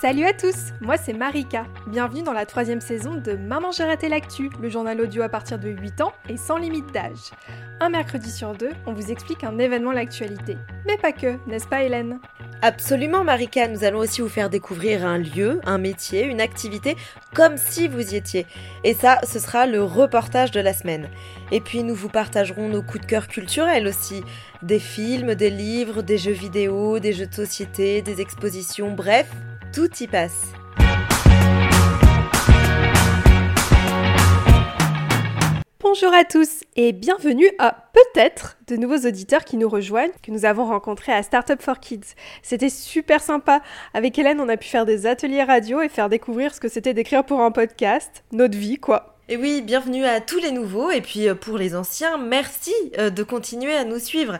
Salut à tous, moi c'est Marika. Bienvenue dans la troisième saison de Maman j'ai raté l'actu, le journal audio à partir de 8 ans et sans limite d'âge. Un mercredi sur deux, on vous explique un événement l'actualité. Mais pas que, n'est-ce pas Hélène? Absolument Marika, nous allons aussi vous faire découvrir un lieu, un métier, une activité, comme si vous y étiez. Et ça, ce sera le reportage de la semaine. Et puis nous vous partagerons nos coups de cœur culturels aussi. Des films, des livres, des jeux vidéo, des jeux de société, des expositions, bref, tout y passe. Bonjour à tous et bienvenue à peut-être de nouveaux auditeurs qui nous rejoignent, que nous avons rencontrés à Startup for Kids. C'était super sympa. Avec Hélène, on a pu faire des ateliers radio et faire découvrir ce que c'était d'écrire pour un podcast, notre vie quoi. Et oui, bienvenue à tous les nouveaux et puis euh, pour les anciens, merci euh, de continuer à nous suivre.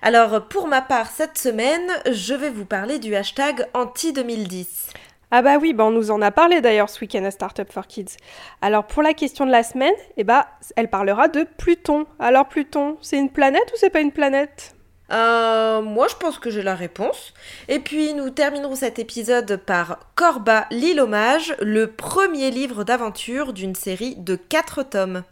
Alors pour ma part, cette semaine, je vais vous parler du hashtag anti-2010. Ah bah oui, bah on nous en a parlé d'ailleurs ce week-end à Startup for Kids. Alors pour la question de la semaine, eh bah, elle parlera de Pluton. Alors Pluton, c'est une planète ou c'est pas une planète? Euh, moi, je pense que j'ai la réponse. Et puis, nous terminerons cet épisode par Corba, l'île hommage, le premier livre d'aventure d'une série de 4 tomes.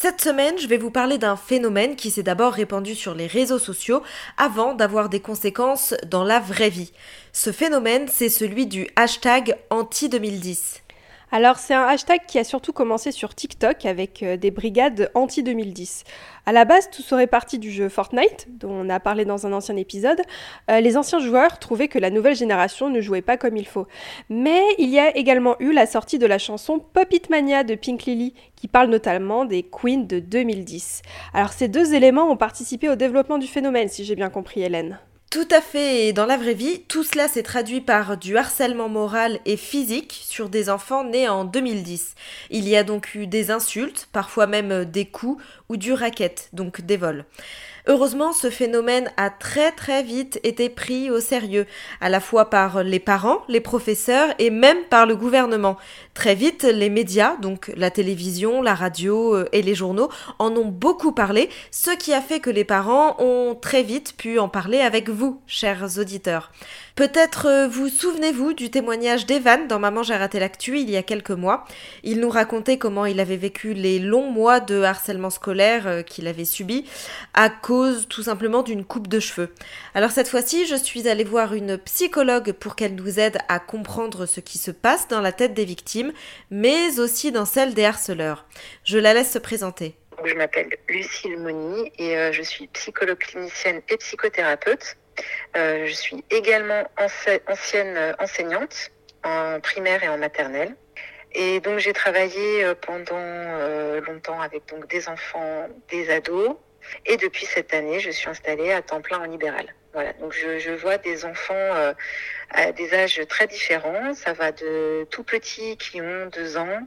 Cette semaine, je vais vous parler d'un phénomène qui s'est d'abord répandu sur les réseaux sociaux avant d'avoir des conséquences dans la vraie vie. Ce phénomène, c'est celui du hashtag anti-2010. Alors c'est un hashtag qui a surtout commencé sur TikTok avec euh, des brigades anti-2010. À la base, tout serait parti du jeu Fortnite, dont on a parlé dans un ancien épisode. Euh, les anciens joueurs trouvaient que la nouvelle génération ne jouait pas comme il faut. Mais il y a également eu la sortie de la chanson Pop Mania de Pink Lily, qui parle notamment des Queens de 2010. Alors ces deux éléments ont participé au développement du phénomène, si j'ai bien compris Hélène. Tout à fait, et dans la vraie vie, tout cela s'est traduit par du harcèlement moral et physique sur des enfants nés en 2010. Il y a donc eu des insultes, parfois même des coups, ou du racket, donc des vols. Heureusement, ce phénomène a très très vite été pris au sérieux, à la fois par les parents, les professeurs et même par le gouvernement. Très vite, les médias, donc la télévision, la radio euh, et les journaux, en ont beaucoup parlé, ce qui a fait que les parents ont très vite pu en parler avec vous, chers auditeurs. Peut-être euh, vous souvenez-vous du témoignage d'Evan dans Maman j'ai raté l'actu il y a quelques mois. Il nous racontait comment il avait vécu les longs mois de harcèlement scolaire euh, qu'il avait subi à cause tout simplement d'une coupe de cheveux. Alors cette fois-ci, je suis allée voir une psychologue pour qu'elle nous aide à comprendre ce qui se passe dans la tête des victimes, mais aussi dans celle des harceleurs. Je la laisse se présenter. Je m'appelle Lucille Moni et euh, je suis psychologue clinicienne et psychothérapeute. Euh, je suis également ancienne euh, enseignante en primaire et en maternelle. Et donc j'ai travaillé pendant longtemps avec donc des enfants, des ados. Et depuis cette année, je suis installée à temps plein en libéral. Voilà, donc je, vois des enfants à des âges très différents. Ça va de tout petits qui ont deux ans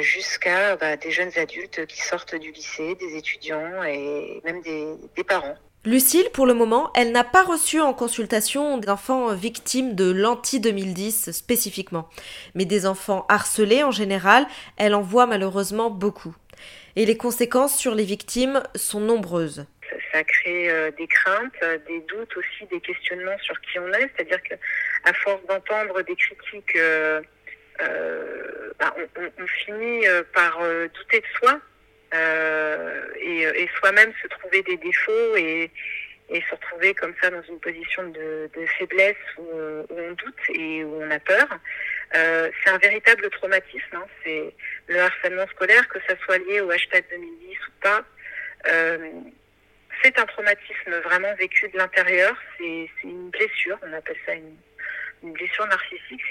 jusqu'à bah, des jeunes adultes qui sortent du lycée, des étudiants et même des parents. Lucille, pour le moment, elle n'a pas reçu en consultation d'enfants victimes de l'anti-2010 spécifiquement, mais des enfants harcelés en général, elle en voit malheureusement beaucoup. Et les conséquences sur les victimes sont nombreuses. Ça, crée euh, des craintes, des doutes aussi, des questionnements sur qui on est, c'est-à-dire qu'à force d'entendre des critiques, euh, euh, bah, on, finit par douter de soi euh, euh, et, soi-même se trouver des défauts et, se retrouver comme ça dans une position de, faiblesse où, on doute et où on a peur. Euh, c'est un véritable traumatisme. Hein. C'est le harcèlement scolaire, que ça soit lié au hashtag 2010 ou pas. c'est un traumatisme vraiment vécu de l'intérieur. C'est une blessure. On appelle ça une, blessure narcissique.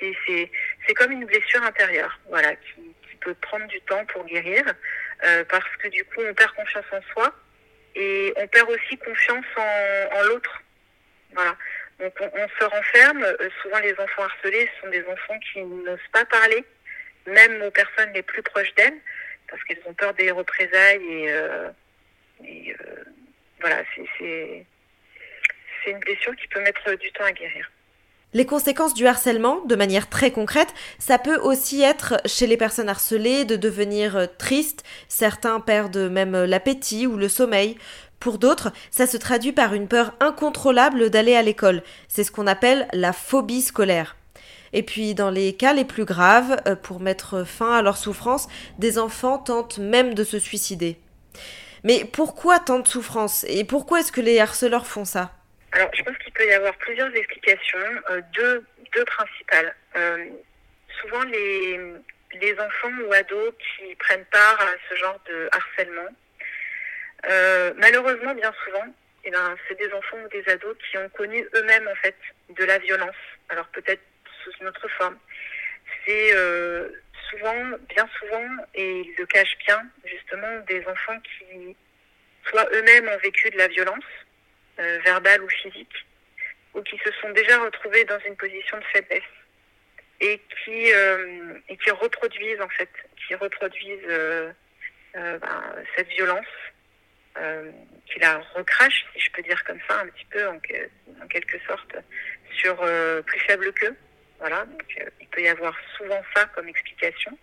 C'est comme une blessure intérieure, voilà, qui, qui peut prendre du temps pour guérir. Euh, parce que du coup, on perd confiance en soi et on perd aussi confiance en, l'autre. Voilà. Donc on, se renferme. Euh, souvent, les enfants harcelés sont des enfants qui n'osent pas parler, même aux personnes les plus proches d'elles, parce qu'elles ont peur des représailles et, euh, voilà, c'est une blessure qui peut mettre du temps à guérir. Les conséquences du harcèlement, de manière très concrète, ça peut aussi être chez les personnes harcelées de devenir euh, tristes, certains perdent même l'appétit ou le sommeil. Pour d'autres, ça se traduit par une peur incontrôlable d'aller à l'école. C'est ce qu'on appelle la phobie scolaire. Et puis, dans les cas les plus graves, euh, pour mettre fin à leur souffrance, des enfants tentent même de se suicider. Mais pourquoi tant de souffrance? Et pourquoi est-ce que les harceleurs font ça? Alors, je pense qu'il peut y avoir plusieurs explications, euh, deux, principales. Euh, souvent, les, les enfants ou ados qui prennent part à ce genre de harcèlement, euh, malheureusement, bien souvent, eh ben, c'est des enfants ou des ados qui ont connu eux-mêmes en fait de la violence. Alors peut-être sous une autre forme. C'est euh, souvent, bien souvent, et ils le cachent bien, justement, des enfants qui soit eux-mêmes ont vécu de la violence, euh, verbale ou physique, ou qui se sont déjà retrouvés dans une position de faiblesse et qui reproduisent en fait, qui reproduisent ben, cette violence, euh, qui la recrache, si je peux dire comme ça, un petit peu en, quelque sorte, sur euh, plus faible qu'eux. Voilà, donc euh, il peut y avoir souvent ça comme explication.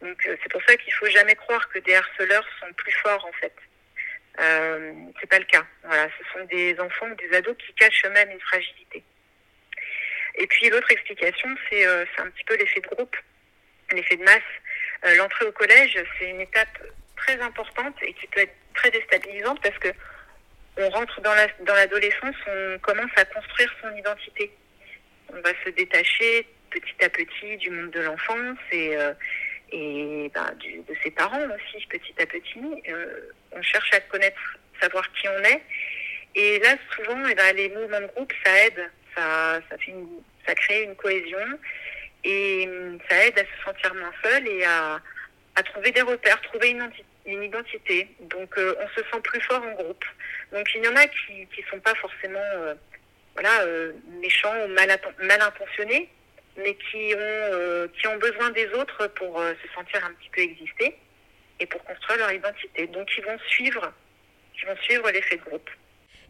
Donc c'est pour ça qu'il faut jamais croire que des harceleurs sont plus forts en fait. Euh, c'est pas le cas. Voilà, ce sont des enfants ou des ados qui cachent eux-mêmes une fragilité. Et puis l'autre explication, c'est euh, un petit peu l'effet de groupe, l'effet de masse. Euh, L'entrée au collège, c'est une étape très importante et qui peut être très déstabilisante parce que on rentre dans l'adolescence, la, on commence à construire son identité. On va se détacher petit à petit du monde de l'enfance et, euh, du, de ses parents aussi, petit à petit. Euh, on cherche à connaître, savoir qui on est. Et là, souvent, eh ben, les mouvements de groupe, ça aide ça, crée une cohésion et ça aide à se sentir moins seul et à, trouver des repères, trouver une, une identité. Donc euh, on se sent plus fort en groupe. Donc il y en a qui qui sont pas forcément euh, voilà euh, méchants ou mal, intentionnés, mais qui ont qui ont besoin des autres pour se sentir un petit peu exister et pour construire leur identité. Donc ils vont suivre, ils vont suivre l'effet de groupe.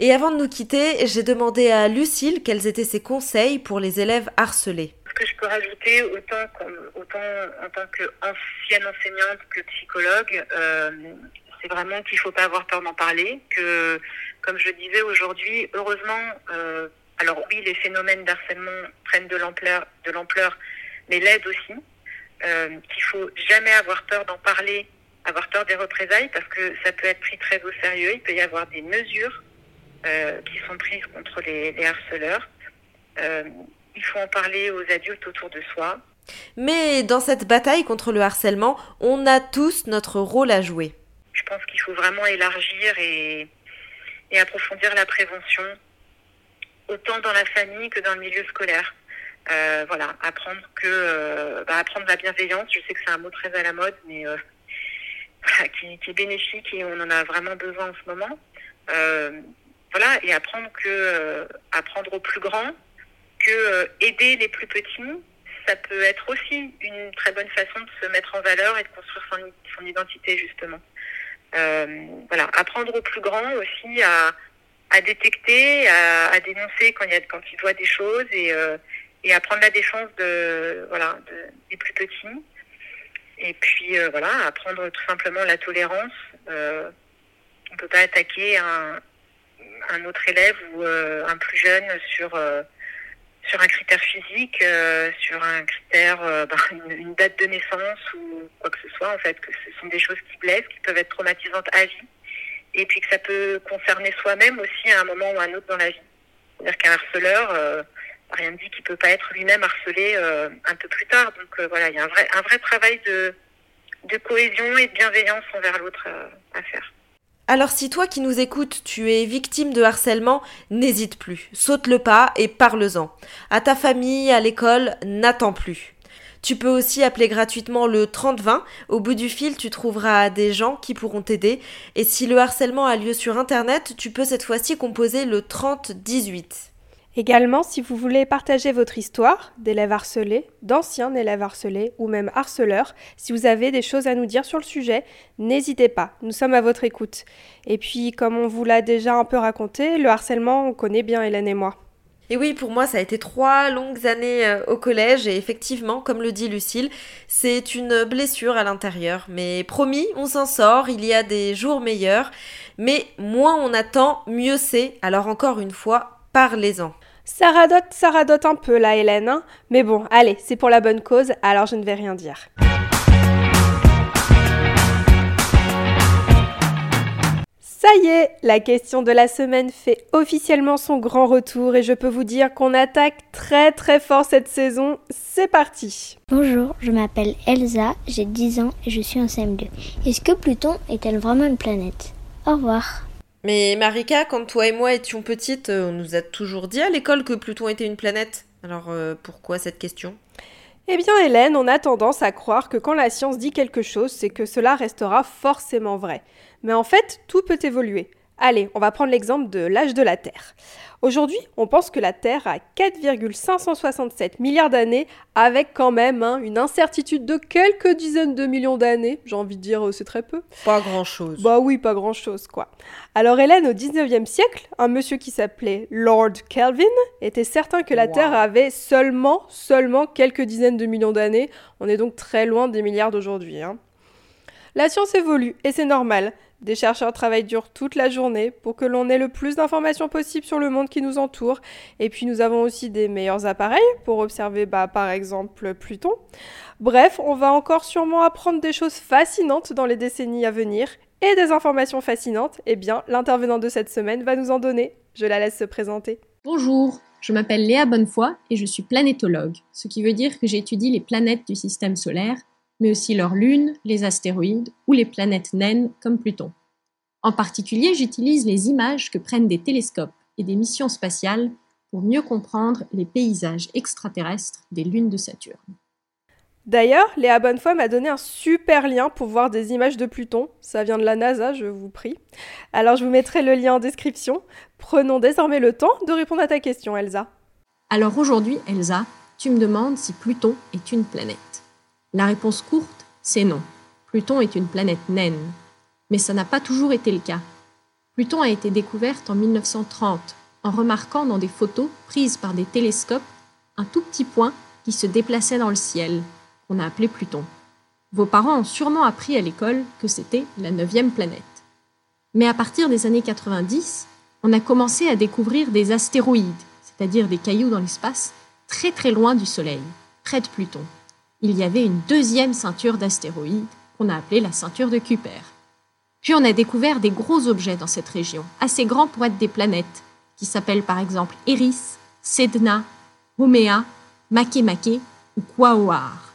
Et avant de nous quitter, j'ai demandé à Lucille quels étaient ses conseils pour les élèves harcelés. Ce que je peux rajouter, autant, en tant qu'ancienne enseignante que psychologue, euh, c'est vraiment qu'il ne faut pas avoir peur d'en parler, que, comme je disais aujourd'hui, heureusement, euh, alors oui, les phénomènes d'harcèlement prennent de l'ampleur, mais l'aide aussi, euh, qu'il faut jamais avoir peur d'en parler, avoir peur des représailles, parce que ça peut être pris très au sérieux, il peut y avoir des mesures euh, qui sont prises contre les, harceleurs. Il faut en parler aux adultes autour de soi. Mais dans cette bataille contre le harcèlement, on a tous notre rôle à jouer. Je pense qu'il faut vraiment élargir et, et, approfondir la prévention, autant dans la famille que dans le milieu scolaire. Euh, voilà, apprendre que euh, bah, apprendre la bienveillance. Je sais que c'est un mot très à la mode, mais euh, qui, qui, est bénéfique et on en a vraiment besoin en ce moment voilà, et apprendre que apprendre aux plus grands euh, aider les plus petits, ça peut être aussi une très bonne façon de se mettre en valeur et de construire son, identité justement. Euh, voilà, apprendre aux plus grands aussi à, détecter, à, dénoncer quand il y a quand ils voient des choses et euh, et à prendre la défense des plus petits. Et puis voilà, apprendre tout simplement la tolérance. On peut pas attaquer un, un autre élève ou un plus jeune sur sur un critère physique, euh, sur un critère, ben, une, date de naissance ou quoi que ce soit, en fait, que ce sont des choses qui blessent, qui peuvent être traumatisantes à vie, et puis que ça peut concerner soi-même aussi à un moment ou à un autre dans la vie. C'est-à-dire qu'un harceleur, euh, rien ne dit qu'il peut pas être lui-même harcelé euh, un peu plus tard. Donc voilà, il y a un vrai, un vrai travail de, de cohésion et de bienveillance envers l'autre à faire. Alors si toi qui nous écoutes, tu es victime de harcèlement, n'hésite plus, saute le pas et parle-en. À ta famille, à l'école, n'attends plus. Tu peux aussi appeler gratuitement le 3020. Au bout du fil, tu trouveras des gens qui pourront t'aider. Et si le harcèlement a lieu sur Internet, tu peux cette fois-ci composer le 3018. Également, si vous voulez partager votre histoire d'élèves harcelés, d'anciens élèves harcelés ou même harceleurs, si vous avez des choses à nous dire sur le sujet, n'hésitez pas, nous sommes à votre écoute. Et puis, comme on vous l'a déjà un peu raconté, le harcèlement, on connaît bien Hélène et moi. Et oui, pour moi, ça a été trois longues années euh, au collège et effectivement, comme le dit Lucille, c'est une blessure à l'intérieur. Mais promis, on s'en sort, il y a des jours meilleurs, mais moins on attend, mieux c'est. Alors encore une fois, parlez-en. Ça radote, ça radote un peu là, Hélène, hein mais bon, allez, c'est pour la bonne cause, alors je ne vais rien dire. Ça y est, la question de la semaine fait officiellement son grand retour et je peux vous dire qu'on attaque très très fort cette saison. C'est parti Bonjour, je m'appelle Elsa, j'ai 10 ans et je suis en CM2. Est-ce que Pluton est-elle vraiment une planète? Au revoir. Mais Marika, quand toi et moi étions petites, euh, on nous a toujours dit à l'école que Pluton était une planète. Alors euh, pourquoi cette question? Eh bien Hélène, on a tendance à croire que quand la science dit quelque chose, c'est que cela restera forcément vrai. Mais en fait, tout peut évoluer. Allez, on va prendre l'exemple de l'âge de la Terre. Aujourd'hui, on pense que la Terre a 4,567 milliards d'années, avec quand même hein, une incertitude de quelques dizaines de millions d'années. J'ai envie de dire, euh, c'est très peu. Pas grand-chose. Bah oui, pas grand-chose, quoi. Alors Hélène, au 19e siècle, un monsieur qui s'appelait Lord Kelvin était certain que la Terre avait seulement, seulement quelques dizaines de millions d'années. On est donc très loin des milliards d'aujourd'hui. Hein. La science évolue, et c'est normal. Des chercheurs travaillent dur toute la journée pour que l'on ait le plus d'informations possible sur le monde qui nous entoure. Et puis nous avons aussi des meilleurs appareils pour observer bah, par exemple Pluton. Bref, on va encore sûrement apprendre des choses fascinantes dans les décennies à venir. Et des informations fascinantes, eh bien l'intervenant de cette semaine va nous en donner. Je la laisse se présenter. Bonjour, je m'appelle Léa Bonnefoy et je suis planétologue, ce qui veut dire que j'étudie les planètes du système solaire mais aussi leurs lunes, les astéroïdes ou les planètes naines comme Pluton. En particulier, j'utilise les images que prennent des télescopes et des missions spatiales pour mieux comprendre les paysages extraterrestres des lunes de Saturne. D'ailleurs, Léa Bonnefoy m'a donné un super lien pour voir des images de Pluton. Ça vient de la NASA, je vous prie. Alors je vous mettrai le lien en description. Prenons désormais le temps de répondre à ta question, Elsa. Alors aujourd'hui, Elsa, tu me demandes si Pluton est une planète. La réponse courte, c'est non. Pluton est une planète naine. Mais ça n'a pas toujours été le cas. Pluton a été découverte en 1930 en remarquant dans des photos prises par des télescopes un tout petit point qui se déplaçait dans le ciel, qu'on a appelé Pluton. Vos parents ont sûrement appris à l'école que c'était la neuvième planète. Mais à partir des années 90, on a commencé à découvrir des astéroïdes, c'est-à-dire des cailloux dans l'espace, très très loin du Soleil, près de Pluton il y avait une deuxième ceinture d'astéroïdes qu'on a appelée la ceinture de Kuiper. Puis on a découvert des gros objets dans cette région, assez grands pour être des planètes, qui s'appellent par exemple Eris, Sedna, Haumea, Makemake ou Quaoar.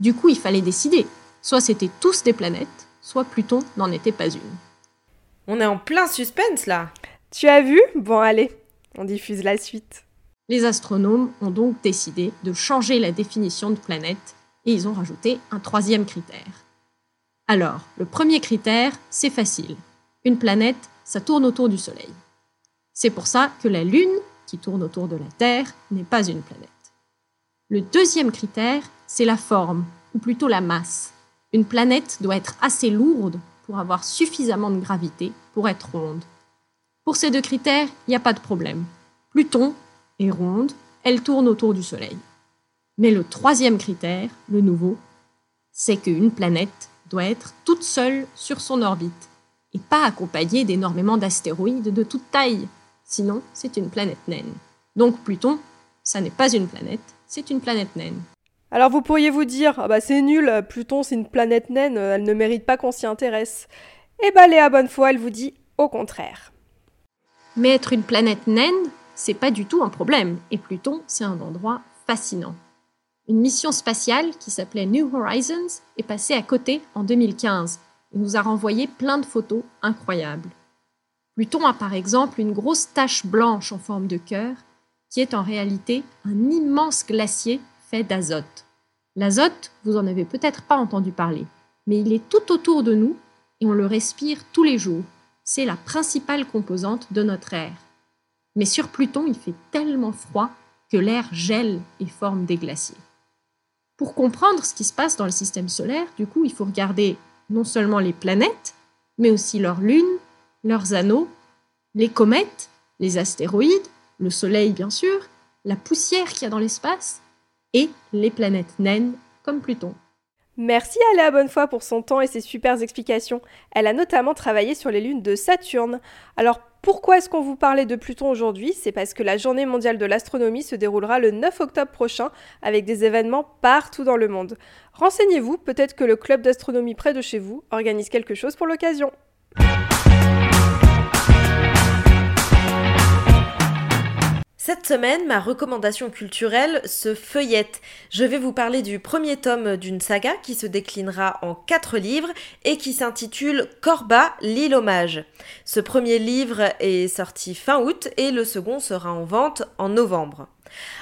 Du coup, il fallait décider. Soit c'était tous des planètes, soit Pluton n'en était pas une. On est en plein suspense là. Tu as vu? Bon allez, on diffuse la suite. Les astronomes ont donc décidé de changer la définition de planète et ils ont rajouté un troisième critère. Alors, le premier critère, c'est facile. Une planète, ça tourne autour du Soleil. C'est pour ça que la Lune, qui tourne autour de la Terre, n'est pas une planète. Le deuxième critère, c'est la forme, ou plutôt la masse. Une planète doit être assez lourde pour avoir suffisamment de gravité pour être ronde. Pour ces deux critères, il n'y a pas de problème. Pluton est ronde, elle tourne autour du Soleil. Mais le troisième critère, le nouveau, c'est qu'une planète doit être toute seule sur son orbite et pas accompagnée d'énormément d'astéroïdes de toute taille. Sinon, c'est une planète naine. Donc Pluton, ça n'est pas une planète, c'est une planète naine. Alors vous pourriez vous dire, ah bah c'est nul, Pluton c'est une planète naine, elle ne mérite pas qu'on s'y intéresse. Eh bah Léa Bonnefoy, elle vous dit au contraire. Mais être une planète naine, c'est pas du tout un problème, et Pluton, c'est un endroit fascinant. Une mission spatiale qui s'appelait New Horizons est passée à côté en 2015 et nous a renvoyé plein de photos incroyables. Pluton a par exemple une grosse tache blanche en forme de cœur qui est en réalité un immense glacier fait d'azote. L'azote, vous en avez peut-être pas entendu parler, mais il est tout autour de nous et on le respire tous les jours. C'est la principale composante de notre air. Mais sur Pluton, il fait tellement froid que l'air gèle et forme des glaciers. Pour comprendre ce qui se passe dans le système solaire, du coup, il faut regarder non seulement les planètes, mais aussi leurs lunes, leurs anneaux, les comètes, les astéroïdes, le Soleil bien sûr, la poussière qu'il y a dans l'espace, et les planètes naines comme Pluton. Merci à Léa Bonnefoy pour son temps et ses super explications. Elle a notamment travaillé sur les lunes de Saturne. Alors pourquoi est-ce qu'on vous parlait de Pluton aujourd'hui? C'est parce que la journée mondiale de l'astronomie se déroulera le 9 octobre prochain avec des événements partout dans le monde. Renseignez-vous, peut-être que le club d'astronomie près de chez vous organise quelque chose pour l'occasion. Cette semaine, ma recommandation culturelle se feuillette. Je vais vous parler du premier tome d'une saga qui se déclinera en quatre livres et qui s'intitule Corba, l'île hommage. Ce premier livre est sorti fin août et le second sera en vente en novembre.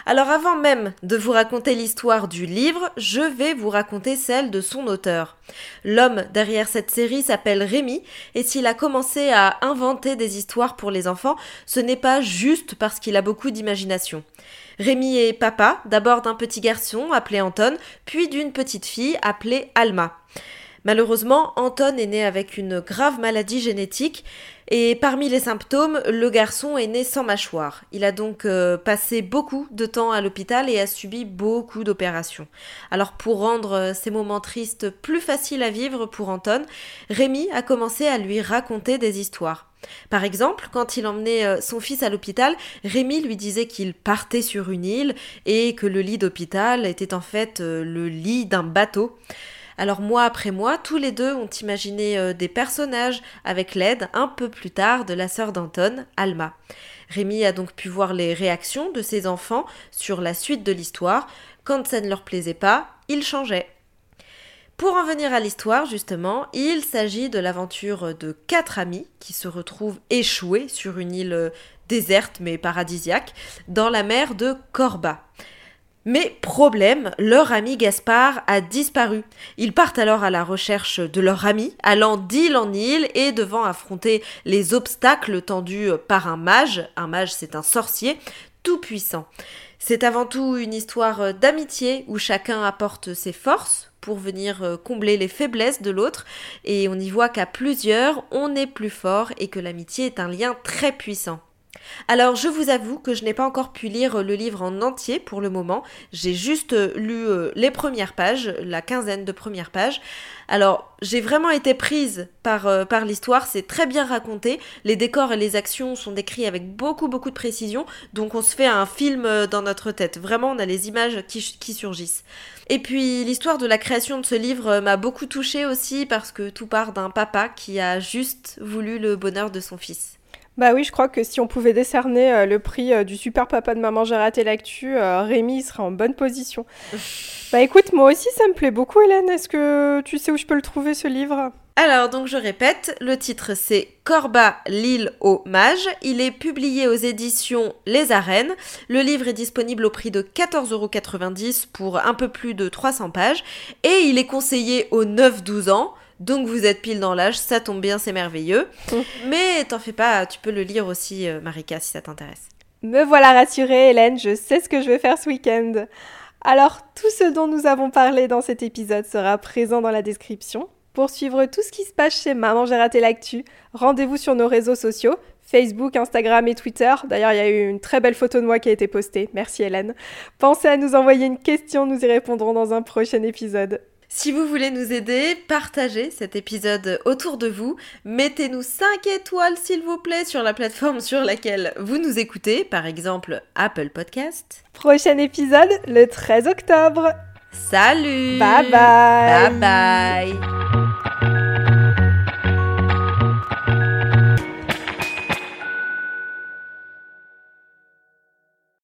Alors avant même de vous raconter l'histoire du livre, je vais vous raconter celle de son auteur. L'homme derrière cette série s'appelle Rémi, et s'il a commencé à inventer des histoires pour les enfants, ce n'est pas juste parce qu'il a beaucoup d'imagination. Rémi est papa, d'abord d'un petit garçon appelé Anton, puis d'une petite fille appelée Alma. Malheureusement, Anton est né avec une grave maladie génétique et parmi les symptômes, le garçon est né sans mâchoire. Il a donc euh, passé beaucoup de temps à l'hôpital et a subi beaucoup d'opérations. Alors pour rendre euh, ces moments tristes plus faciles à vivre pour Anton, Rémi a commencé à lui raconter des histoires. Par exemple, quand il emmenait euh, son fils à l'hôpital, Rémi lui disait qu'il partait sur une île et que le lit d'hôpital était en fait le lit d'un bateau. Alors mois après mois, tous les deux ont imaginé euh, des personnages avec l'aide un peu plus tard de la sœur d'Anton, Alma. Rémi a donc pu voir les réactions de ses enfants sur la suite de l'histoire. Quand ça ne leur plaisait pas, ils changeaient. Pour en venir à l'histoire, justement, il s'agit de l'aventure de quatre amis qui se retrouvent échoués sur une île euh, déserte mais paradisiaque dans la mer de Corba. Mais problème, leur ami Gaspard a disparu. Ils partent alors à la recherche de leur ami, allant d'île en île et devant affronter les obstacles tendus par un mage. Un mage, c'est un sorcier tout puissant. C'est avant tout une histoire d'amitié où chacun apporte ses forces pour venir combler les faiblesses de l'autre et on y voit qu'à plusieurs on est plus fort et que l'amitié est un lien très puissant. Alors je vous avoue que je n'ai pas encore pu lire le livre en entier pour le moment, j'ai juste euh, lu euh, les premières pages, la quinzaine de premières pages. Alors j'ai vraiment été prise par, euh, l'histoire, c'est très bien raconté, les décors et les actions sont décrits avec beaucoup beaucoup de précision, donc on se fait un film dans notre tête, vraiment on a les images qui surgissent. Et puis l'histoire de la création de ce livre m'a beaucoup touchée aussi parce que tout part d'un papa qui a juste voulu le bonheur de son fils. Bah oui, je crois que si on pouvait décerner euh, le prix euh, du super papa de maman j'ai raté l'actu, euh, Rémi serait en bonne position. bah écoute, moi aussi ça me plaît beaucoup Hélène. Est-ce que tu sais où je peux le trouver ce livre? Alors, donc je répète, le titre c'est Corba, l'île aux mages. Il est publié aux éditions Les Arènes. Le livre est disponible au prix de 14,90€ pour un peu plus de 300 pages. Et il est conseillé aux 9-12 ans. Donc vous êtes pile dans l'âge, ça tombe bien, c'est merveilleux. Mais t'en fais pas, tu peux le lire aussi, euh, Marika, si ça t'intéresse. Me voilà rassurée, Hélène, je sais ce que je vais faire ce week-end. Alors, tout ce dont nous avons parlé dans cet épisode sera présent dans la description. Pour suivre tout ce qui se passe chez Maman J'ai raté l'actu, rendez-vous sur nos réseaux sociaux, Facebook, Instagram et Twitter. D'ailleurs, il y a eu une très belle photo de moi qui a été postée. Merci Hélène. Pensez à nous envoyer une question, nous y répondrons dans un prochain épisode. Si vous voulez nous aider, partagez cet épisode autour de vous. Mettez-nous 5 étoiles s'il vous plaît sur la plateforme sur laquelle vous nous écoutez, par exemple Apple Podcast. Prochain épisode le 13 octobre. Salut Bye bye Bye bye